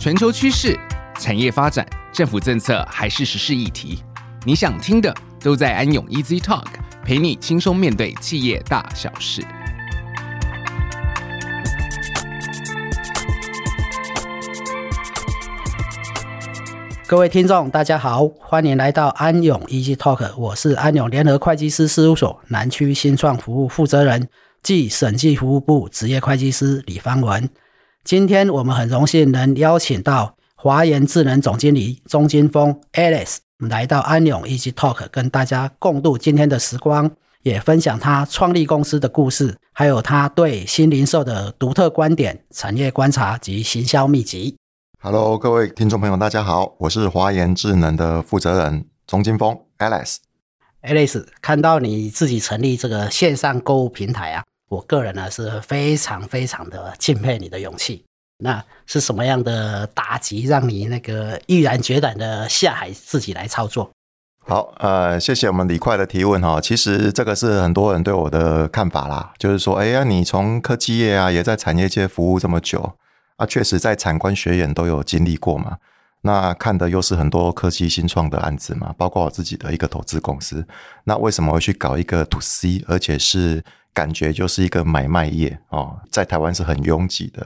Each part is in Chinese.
全球趋势、产业发展、政府政策还是时事议题，你想听的都在安永 Easy Talk，陪你轻松面对企业大小事。各位听众，大家好，欢迎来到安永 Easy Talk，我是安永联合会计师事务所南区新创服务负责人，暨审计服务部职业会计师李芳文。今天我们很荣幸能邀请到华研智能总经理钟金峰 Alice 来到安永 Easy Talk，跟大家共度今天的时光，也分享他创立公司的故事，还有他对新零售的独特观点、产业观察及行销秘籍。Hello，各位听众朋友，大家好，我是华研智能的负责人钟金峰 Alice。Alice，看到你自己成立这个线上购物平台啊。我个人呢是非常非常的敬佩你的勇气。那是什么样的打击让你那个毅然决然的下海自己来操作？好，呃，谢谢我们李快的提问哈。其实这个是很多人对我的看法啦，就是说，哎呀，你从科技业啊，也在产业界服务这么久啊，确实在产官学研都有经历过嘛。那看的又是很多科技新创的案子嘛，包括我自己的一个投资公司。那为什么会去搞一个 To C，而且是？感觉就是一个买卖业哦，在台湾是很拥挤的，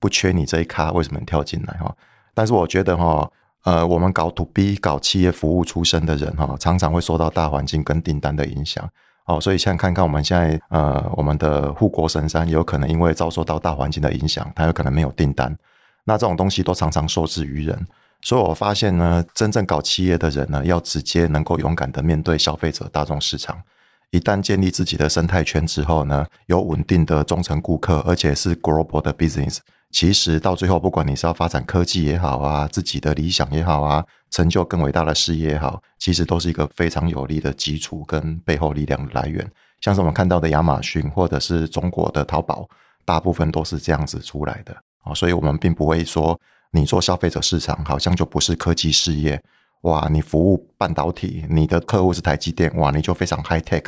不缺你这一咖，为什么跳进来哈？但是我觉得哈，呃，我们搞 to B 搞企业服务出身的人哈，常常会受到大环境跟订单的影响哦。所以像看看我们现在呃，我们的护国神山有可能因为遭受到大环境的影响，它有可能没有订单。那这种东西都常常受制于人，所以我发现呢，真正搞企业的人呢，要直接能够勇敢的面对消费者大众市场。一旦建立自己的生态圈之后呢，有稳定的忠诚顾客，而且是 global 的 business，其实到最后，不管你是要发展科技也好啊，自己的理想也好啊，成就更伟大的事业也好，其实都是一个非常有力的基础跟背后力量的来源。像是我们看到的亚马逊或者是中国的淘宝，大部分都是这样子出来的啊，所以我们并不会说你做消费者市场好像就不是科技事业，哇，你服务半导体，你的客户是台积电，哇，你就非常 high tech。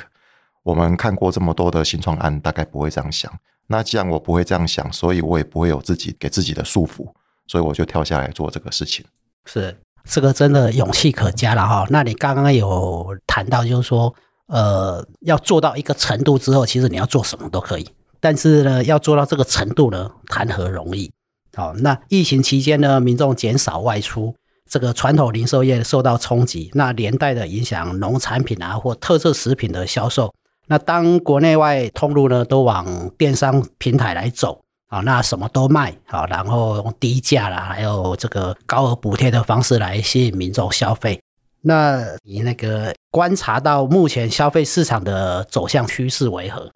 我们看过这么多的新创案，大概不会这样想。那既然我不会这样想，所以我也不会有自己给自己的束缚，所以我就跳下来做这个事情。是这个真的勇气可嘉了哈。那你刚刚有谈到，就是说，呃，要做到一个程度之后，其实你要做什么都可以。但是呢，要做到这个程度呢，谈何容易？好，那疫情期间呢，民众减少外出，这个传统零售业受到冲击，那连带的影响农产品啊或特色食品的销售。那当国内外通路呢都往电商平台来走啊，那什么都卖啊，然后用低价啦，还有这个高额补贴的方式来吸引民众消费。那你那个观察到目前消费市场的走向趋势为何？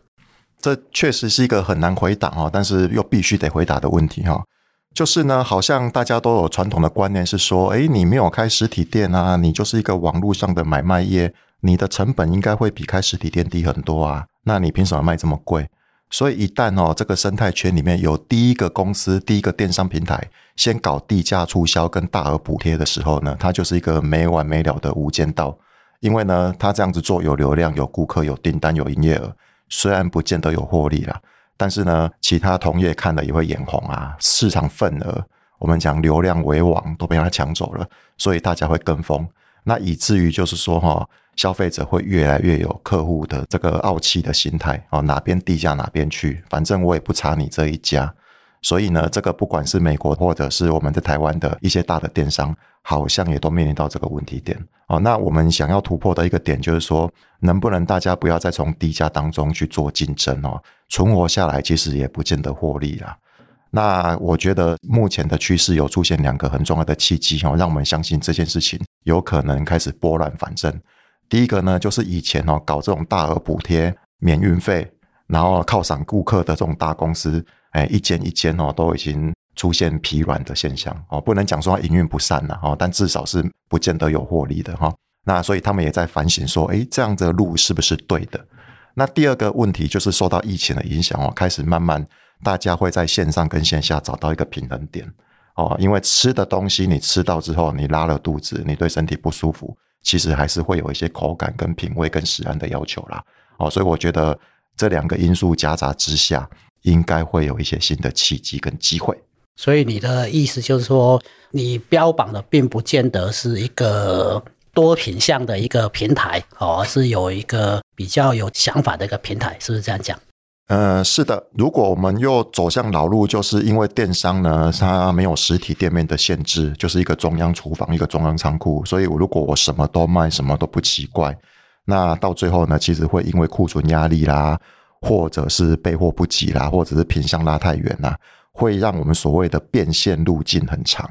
这确实是一个很难回答哦，但是又必须得回答的问题哈。就是呢，好像大家都有传统的观念是说，诶，你没有开实体店啊，你就是一个网络上的买卖业。你的成本应该会比开实体店低很多啊，那你凭什么卖这么贵？所以一旦哦，这个生态圈里面有第一个公司、第一个电商平台先搞低价促销跟大额补贴的时候呢，它就是一个没完没了的无间道。因为呢，它这样子做有流量、有顾客、有订单、有营业额，虽然不见得有获利啦，但是呢，其他同业看了也会眼红啊，市场份额，我们讲流量为王都被他抢走了，所以大家会跟风。那以至于就是说哈。消费者会越来越有客户的这个傲气的心态哦，哪边低价哪边去，反正我也不差你这一家。所以呢，这个不管是美国或者是我们在台湾的一些大的电商，好像也都面临到这个问题点哦。那我们想要突破的一个点就是说，能不能大家不要再从低价当中去做竞争哦，存活下来其实也不见得获利啦。那我觉得目前的趋势有出现两个很重要的契机哦，让我们相信这件事情有可能开始拨乱反正。第一个呢，就是以前哦搞这种大额补贴、免运费，然后犒赏顾客的这种大公司，哎，一间一间哦都已经出现疲软的现象哦，不能讲说营运不善了哦，但至少是不见得有获利的哈。那所以他们也在反省说，哎，这样的路是不是对的？那第二个问题就是受到疫情的影响哦，开始慢慢大家会在线上跟线下找到一个平衡点哦，因为吃的东西你吃到之后，你拉了肚子，你对身体不舒服。其实还是会有一些口感、跟品味、跟食安的要求啦，哦，所以我觉得这两个因素夹杂之下，应该会有一些新的契机跟机会。所以你的意思就是说，你标榜的并不见得是一个多品项的一个平台，而是有一个比较有想法的一个平台，是不是这样讲？呃，是的。如果我们又走向老路，就是因为电商呢，它没有实体店面的限制，就是一个中央厨房，一个中央仓库，所以如果我什么都卖，什么都不奇怪，那到最后呢，其实会因为库存压力啦，或者是备货不及啦，或者是品相拉太远啦。会让我们所谓的变现路径很长，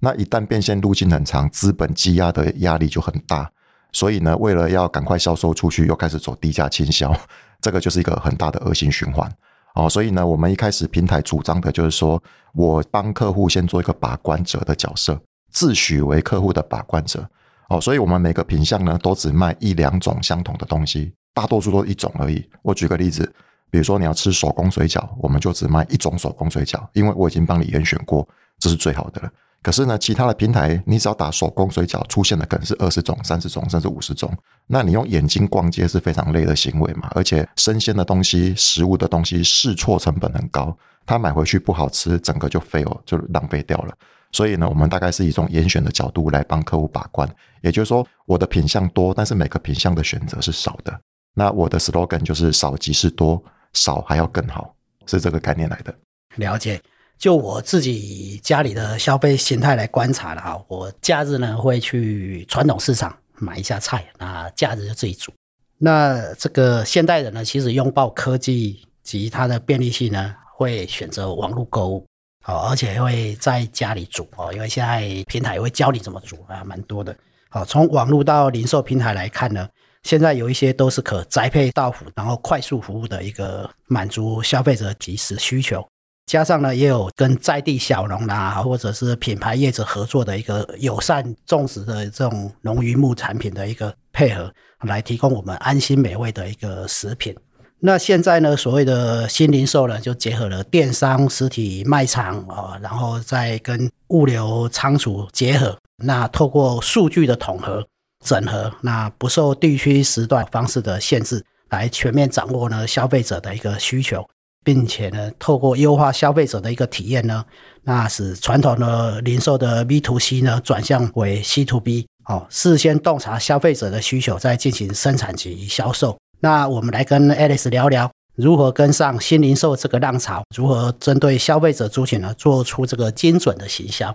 那一旦变现路径很长，资本积压的压力就很大，所以呢，为了要赶快销售出去，又开始走低价倾销，这个就是一个很大的恶性循环哦。所以呢，我们一开始平台主张的就是说，我帮客户先做一个把关者的角色，自诩为客户的把关者哦。所以我们每个品相呢，都只卖一两种相同的东西，大多数都一种而已。我举个例子。比如说你要吃手工水饺，我们就只卖一种手工水饺，因为我已经帮你严选过，这是最好的了。可是呢，其他的平台你只要打手工水饺，出现的可能是二十种、三十种，甚至五十种。那你用眼睛逛街是非常累的行为嘛？而且生鲜的东西、食物的东西试错成本很高，他买回去不好吃，整个就废了，就浪费掉了。所以呢，我们大概是以一种严选的角度来帮客户把关。也就是说，我的品相多，但是每个品相的选择是少的。那我的 slogan 就是少即是多。少还要更好，是这个概念来的。了解，就我自己家里的消费形态来观察了哈，我假日呢会去传统市场买一下菜，那假日就自己煮。那这个现代人呢，其实拥抱科技及它的便利性呢，会选择网络购物，好，而且会在家里煮哦，因为现在平台也会教你怎么煮啊，蛮多的。好，从网络到零售平台来看呢。现在有一些都是可宅配到府，然后快速服务的一个满足消费者即时需求，加上呢也有跟在地小农啦，或者是品牌业者合作的一个友善种植的这种农渔牧产品的一个配合，来提供我们安心美味的一个食品。那现在呢，所谓的新零售呢，就结合了电商、实体卖场啊，然后再跟物流仓储结合，那透过数据的统合。整合，那不受地区时段方式的限制，来全面掌握呢消费者的一个需求，并且呢透过优化消费者的一个体验呢，那使传统的零售的 B to C 呢转向为 C to B，哦，事先洞察消费者的需求，再进行生产及销售。那我们来跟 Alice 聊聊，如何跟上新零售这个浪潮，如何针对消费者族群呢做出这个精准的行销。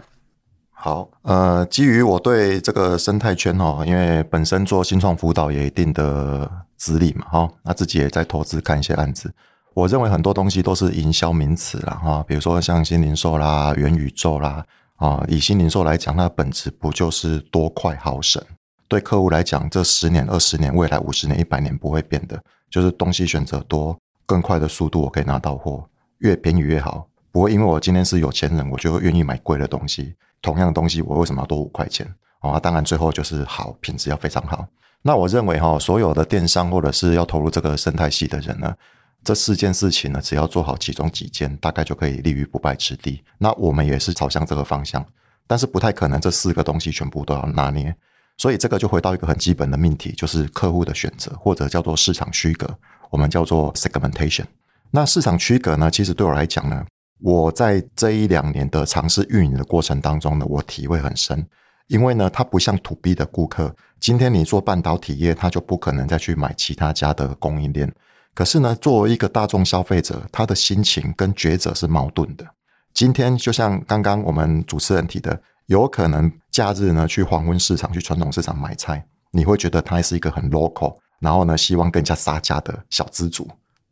好，呃，基于我对这个生态圈哈，因为本身做新创辅导也一定的资历嘛，哈，那自己也在投资看一些案子。我认为很多东西都是营销名词啦，哈，比如说像新零售啦、元宇宙啦，啊，以新零售来讲，它的本质不就是多快好省？对客户来讲，这十年、二十年、未来五十年、一百年不会变的，就是东西选择多、更快的速度，我可以拿到货，越便宜越好。不会因为我今天是有钱人，我就愿意买贵的东西。同样的东西，我为什么要多五块钱？啊，当然最后就是好，品质要非常好。那我认为哈，所有的电商或者是要投入这个生态系的人呢，这四件事情呢，只要做好其中几件，大概就可以立于不败之地。那我们也是朝向这个方向，但是不太可能这四个东西全部都要拿捏。所以这个就回到一个很基本的命题，就是客户的选择，或者叫做市场区隔，我们叫做 segmentation。那市场区隔呢，其实对我来讲呢。我在这一两年的尝试运营的过程当中呢，我体会很深，因为呢，它不像 To B 的顾客，今天你做半导体业，他就不可能再去买其他家的供应链。可是呢，作为一个大众消费者，他的心情跟抉择是矛盾的。今天就像刚刚我们主持人提的，有可能假日呢去黄昏市场、去传统市场买菜，你会觉得他是一个很 local，然后呢，希望更加杀价的小资主，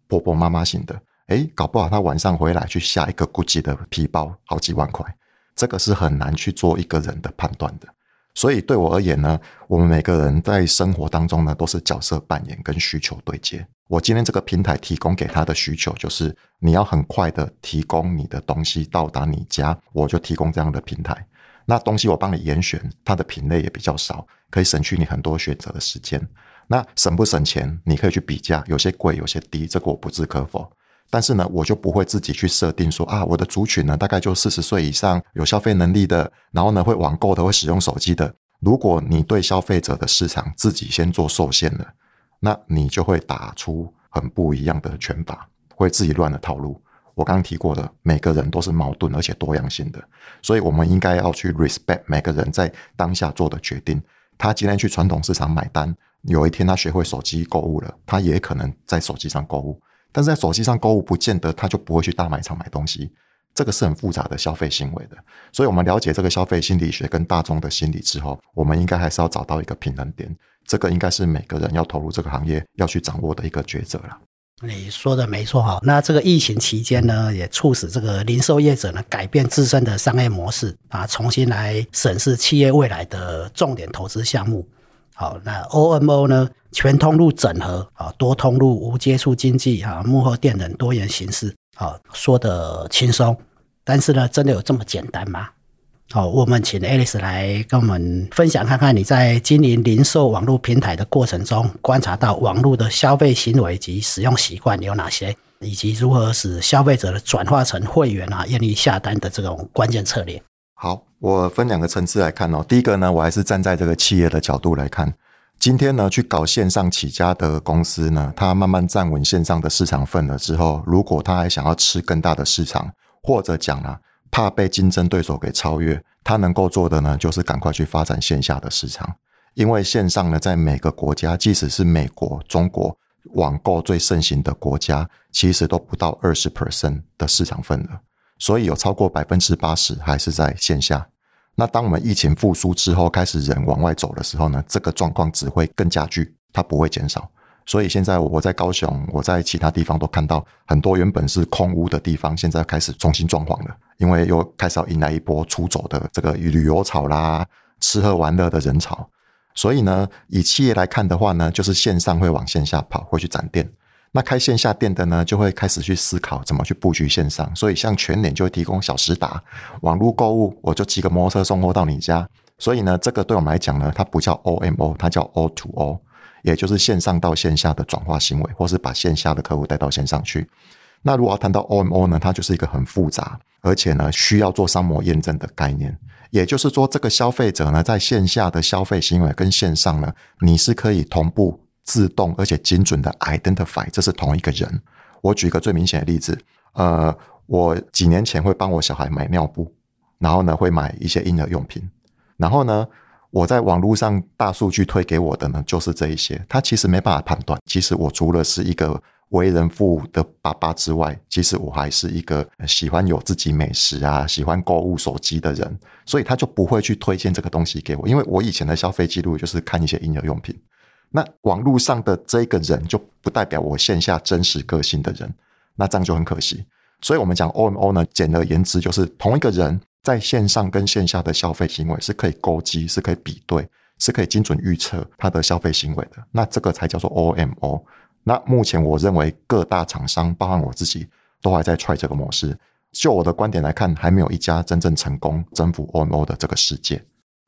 婆婆妈妈型的。诶，搞不好他晚上回来去下一个 GUCCI 的皮包，好几万块，这个是很难去做一个人的判断的。所以对我而言呢，我们每个人在生活当中呢，都是角色扮演跟需求对接。我今天这个平台提供给他的需求，就是你要很快的提供你的东西到达你家，我就提供这样的平台。那东西我帮你严选，它的品类也比较少，可以省去你很多选择的时间。那省不省钱？你可以去比价，有些贵，有些低，这个我不置可否。但是呢，我就不会自己去设定说啊，我的族群呢，大概就四十岁以上，有消费能力的，然后呢，会网购的，会使用手机的。如果你对消费者的市场自己先做受限了，那你就会打出很不一样的拳法，会自己乱了套路。我刚刚提过的，每个人都是矛盾而且多样性的，所以我们应该要去 respect 每个人在当下做的决定。他今天去传统市场买单，有一天他学会手机购物了，他也可能在手机上购物。但是在手机上购物，不见得他就不会去大卖场买东西。这个是很复杂的消费行为的。所以，我们了解这个消费心理学跟大众的心理之后，我们应该还是要找到一个平衡点。这个应该是每个人要投入这个行业要去掌握的一个抉择了。你说的没错哈，那这个疫情期间呢，也促使这个零售业者呢改变自身的商业模式啊，重新来审视企业未来的重点投资项目。好，那 OMO 呢，全通路整合啊，多通路无接触经济啊，幕后店等多元形式。好，说得轻松，但是呢，真的有这么简单吗？好，我们请 Alice 来跟我们分享，看看你在经营零售网络平台的过程中，观察到网络的消费行为及使用习惯有哪些，以及如何使消费者的转化成会员啊，愿意下单的这种关键策略。好，我分两个层次来看哦。第一个呢，我还是站在这个企业的角度来看，今天呢，去搞线上起家的公司呢，它慢慢站稳线上的市场份额之后，如果它还想要吃更大的市场，或者讲啊。怕被竞争对手给超越，他能够做的呢，就是赶快去发展线下的市场。因为线上呢，在每个国家，即使是美国、中国网购最盛行的国家，其实都不到二十 percent 的市场份额。所以有超过百分之八十还是在线下。那当我们疫情复苏之后，开始人往外走的时候呢，这个状况只会更加剧，它不会减少。所以现在我在高雄，我在其他地方都看到很多原本是空屋的地方，现在开始重新装潢了，因为又开始要迎来一波出走的这个旅游潮啦，吃喝玩乐的人潮。所以呢，以企业来看的话呢，就是线上会往线下跑，会去展店。那开线下店的呢，就会开始去思考怎么去布局线上。所以像全联就会提供小时达网络购物，我就骑个摩托车送货到你家。所以呢，这个对我们来讲呢，它不叫 OMO，它叫 O to O。也就是线上到线下的转化行为，或是把线下的客户带到线上去。那如果要谈到 OMO 呢，它就是一个很复杂，而且呢需要做商模验证的概念。也就是说，这个消费者呢在线下的消费行为跟线上呢，你是可以同步、自动而且精准的 identify，这是同一个人。我举一个最明显的例子，呃，我几年前会帮我小孩买尿布，然后呢会买一些婴儿用品，然后呢。我在网络上大数据推给我的呢，就是这一些。他其实没办法判断，其实我除了是一个为人父的爸爸之外，其实我还是一个喜欢有自己美食啊、喜欢购物手机的人。所以他就不会去推荐这个东西给我，因为我以前的消费记录就是看一些婴儿用品。那网络上的这个人就不代表我线下真实个性的人，那这样就很可惜。所以我们讲 OMO 呢，简而言之就是同一个人。在线上跟线下的消费行为是可以勾稽，是可以比对，是可以精准预测他的消费行为的。那这个才叫做 OMO。那目前我认为各大厂商，包含我自己，都还在 try 这个模式。就我的观点来看，还没有一家真正成功征服 OMO 的这个世界。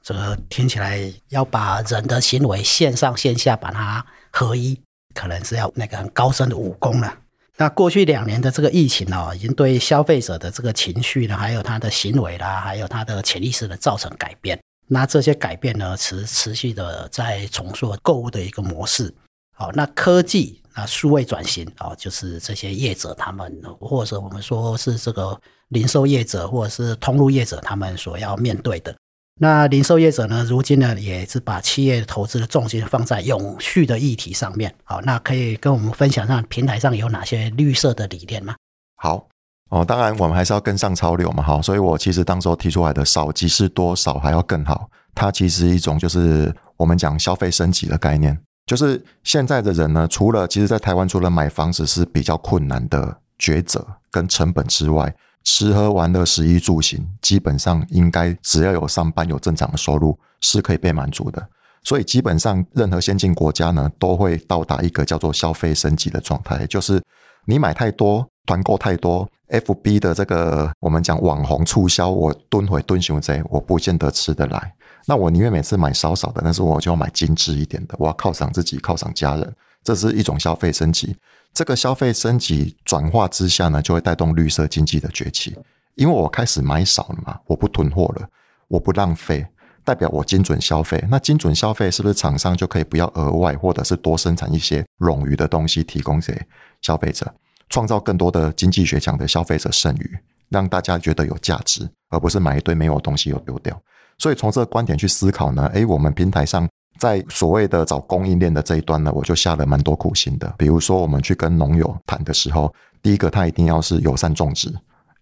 这个听起来要把人的行为线上线下把它合一，可能是要那个很高深的武功了。那过去两年的这个疫情哦，已经对消费者的这个情绪呢，还有他的行为啦，还有他的潜意识的造成改变。那这些改变呢，持持续的在重塑购物的一个模式。好，那科技那数位转型啊，就是这些业者他们，或者我们说是这个零售业者，或者是通路业者，他们所要面对的。那零售业者呢，如今呢，也是把企业投资的重心放在永续的议题上面。好，那可以跟我们分享上平台上有哪些绿色的理念吗？好哦，当然我们还是要跟上潮流嘛。哈，所以我其实当时候提出来的少即是多，少还要更好。它其实一种就是我们讲消费升级的概念，就是现在的人呢，除了其实，在台湾除了买房子是比较困难的抉择跟成本之外。吃喝玩乐、食衣住行，基本上应该只要有上班、有正常的收入，是可以被满足的。所以基本上任何先进国家呢，都会到达一个叫做消费升级的状态，就是你买太多、团购太多，FB 的这个我们讲网红促销，我蹲回蹲熊贼，我不见得吃得来。那我宁愿每次买少少的，但是我就要买精致一点的，我要犒赏自己、犒赏家人，这是一种消费升级。这个消费升级转化之下呢，就会带动绿色经济的崛起。因为我开始买少了嘛，我不囤货了，我不浪费，代表我精准消费。那精准消费是不是厂商就可以不要额外或者是多生产一些冗余的东西提供给消费者？创造更多的经济学奖的消费者剩余，让大家觉得有价值，而不是买一堆没有东西又丢掉。所以从这个观点去思考呢，诶，我们平台上在所谓的找供应链的这一端呢，我就下了蛮多苦心的。比如说，我们去跟农友谈的时候，第一个他一定要是友善种植，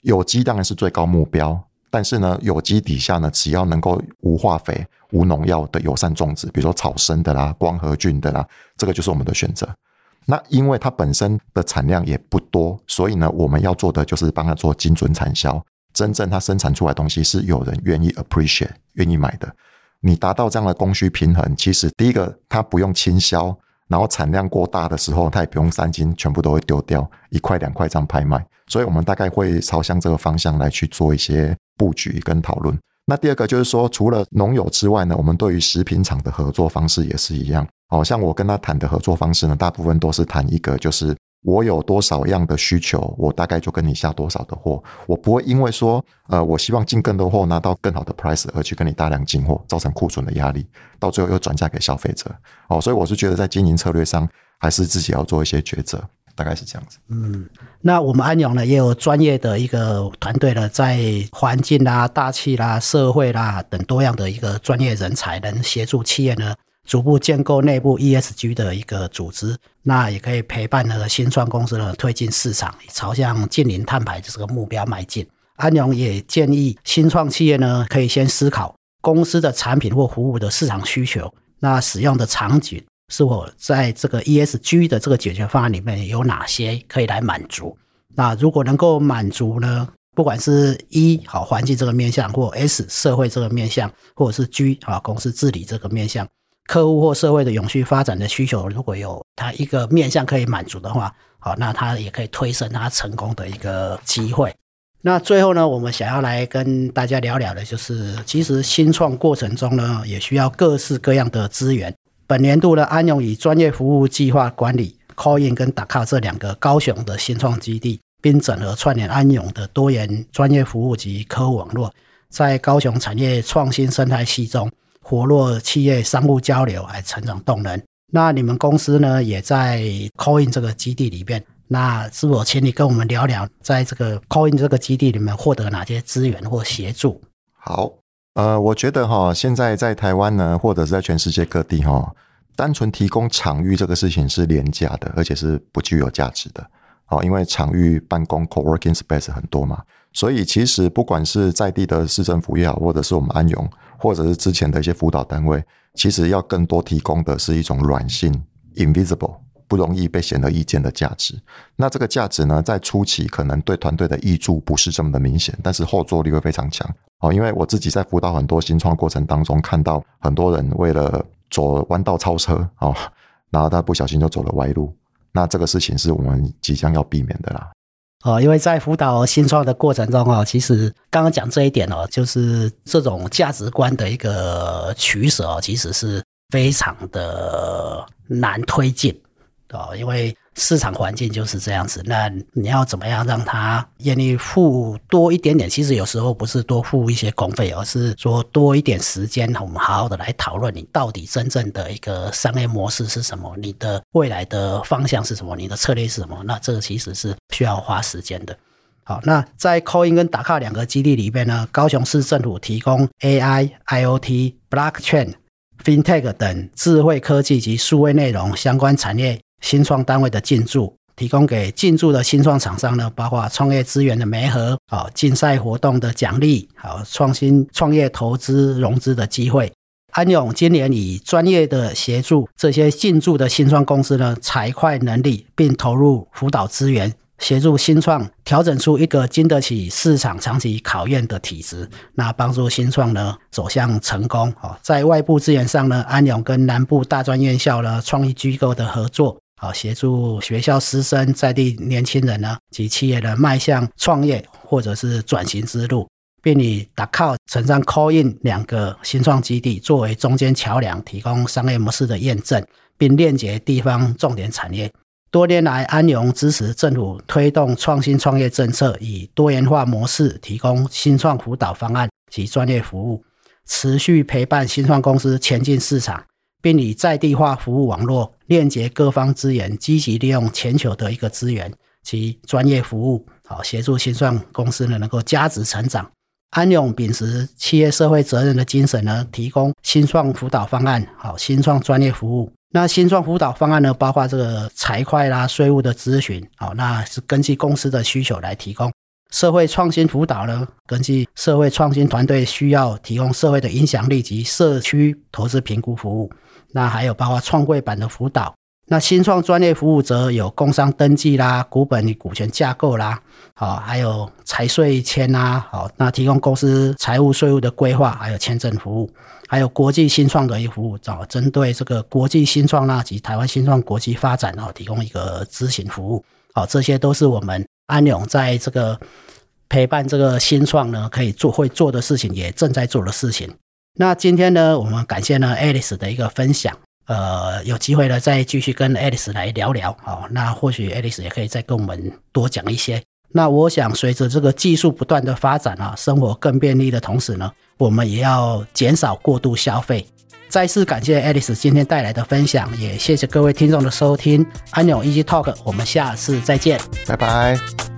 有机当然是最高目标。但是呢，有机底下呢，只要能够无化肥、无农药的友善种植，比如说草生的啦、光合菌的啦，这个就是我们的选择。那因为它本身的产量也不多，所以呢，我们要做的就是帮它做精准产销。真正它生产出来的东西是有人愿意 appreciate、愿意买的。你达到这样的供需平衡，其实第一个它不用倾销，然后产量过大的时候，它也不用三斤全部都会丢掉，一块两块这样拍卖。所以我们大概会朝向这个方向来去做一些。布局跟讨论。那第二个就是说，除了农友之外呢，我们对于食品厂的合作方式也是一样。好像我跟他谈的合作方式呢，大部分都是谈一个，就是我有多少样的需求，我大概就跟你下多少的货。我不会因为说，呃，我希望进更多货，拿到更好的 price 而去跟你大量进货，造成库存的压力，到最后又转嫁给消费者。哦，所以我是觉得在经营策略上，还是自己要做一些抉择。大概是这样子。嗯，那我们安永呢，也有专业的一个团队呢，在环境啦、大气啦、社会啦等多样的一个专业人才，能协助企业呢，逐步建构内部 ESG 的一个组织。那也可以陪伴呢新创公司呢推进市场，朝向净零碳排这个目标迈进。安永也建议新创企业呢，可以先思考公司的产品或服务的市场需求，那使用的场景。是否在这个 ESG 的这个解决方案里面有哪些可以来满足？那如果能够满足呢？不管是 E 好环境这个面向，或 S 社会这个面向，或者是 G 啊公司治理这个面向，客户或社会的永续发展的需求，如果有它一个面向可以满足的话，好，那它也可以推升它成功的一个机会。那最后呢，我们想要来跟大家聊聊的，就是其实新创过程中呢，也需要各式各样的资源。本年度呢，安永以专业服务计划管理 Callin 跟 Dakaw 这两个高雄的新创基地，并整合串联安永的多元专业服务及客户网络，在高雄产业创新生态系中活络企业商务交流，来成长动能。那你们公司呢，也在 Coin 这个基地里边，那是否请你跟我们聊聊，在这个 Coin 这个基地里面获得哪些资源或协助？好。呃，我觉得哈，现在在台湾呢，或者是在全世界各地哈，单纯提供场域这个事情是廉价的，而且是不具有价值的。哦，因为场域办公 co-working space 很多嘛，所以其实不管是在地的市政府也好，或者是我们安永，或者是之前的一些辅导单位，其实要更多提供的是一种软性 invisible。不容易被显而易见的价值，那这个价值呢，在初期可能对团队的益助不是这么的明显，但是后坐力会非常强。哦，因为我自己在辅导很多新创过程当中，看到很多人为了走弯道超车，哦，然后他不小心就走了歪路，那这个事情是我们即将要避免的啦。哦，因为在辅导新创的过程中哦，其实刚刚讲这一点哦，就是这种价值观的一个取舍哦，其实是非常的难推进。哦，因为市场环境就是这样子，那你要怎么样让他愿意付多一点点？其实有时候不是多付一些工费，而是说多一点时间，我们好好的来讨论你到底真正的一个商业模式是什么，你的未来的方向是什么，你的策略是什么？那这个其实是需要花时间的。好，那在 Coin 跟打卡两个基地里面呢，高雄市政府提供 AI、IoT、Blockchain、FinTech 等智慧科技及数位内容相关产业。新创单位的进驻，提供给进驻的新创厂商呢，包括创业资源的媒合，好竞赛活动的奖励，好创新创业投资融资的机会。安永今年以专业的协助这些进驻的新创公司呢，财会能力，并投入辅导资源，协助新创调整出一个经得起市场长期考验的体质，那帮助新创呢走向成功。好，在外部资源上呢，安永跟南部大专院校呢创意机构的合作。好，协助学校师生在地年轻人呢及企业的迈向创业或者是转型之路，并以 Dakaw 乘上 Callin 两个新创基地作为中间桥梁，提供商业模式的验证，并链接地方重点产业。多年来，安永支持政府推动创新创业政策，以多元化模式提供新创辅导方案及专业服务，持续陪伴新创公司前进市场。并以在地化服务网络链接各方资源，积极利用全球的一个资源，及专业服务，好协助新创公司呢能够价值成长。安永秉持企业社会责任的精神呢，提供新创辅导方案，好新创专业服务。那新创辅导方案呢，包括这个财会啦、税务的咨询，好，那是根据公司的需求来提供；社会创新辅导呢，根据社会创新团队需要，提供社会的影响力及社区投资评估服务。那还有包括创柜板的辅导。那新创专业服务则有工商登记啦、股本与股权架构啦，好，还有财税迁啦，好，那提供公司财务税务的规划，还有签证服务。还有国际新创的一个服务，找针对这个国际新创啦及台湾新创国际发展啊，提供一个咨询服务。好，这些都是我们安永在这个陪伴这个新创呢，可以做会做的事情，也正在做的事情。那今天呢，我们感谢呢 Alice 的一个分享，呃，有机会呢再继续跟 Alice 来聊聊。好，那或许 Alice 也可以再跟我们多讲一些。那我想，随着这个技术不断的发展啊，生活更便利的同时呢，我们也要减少过度消费。再次感谢 Alice 今天带来的分享，也谢谢各位听众的收听。安永 Easy Talk，我们下次再见，拜拜。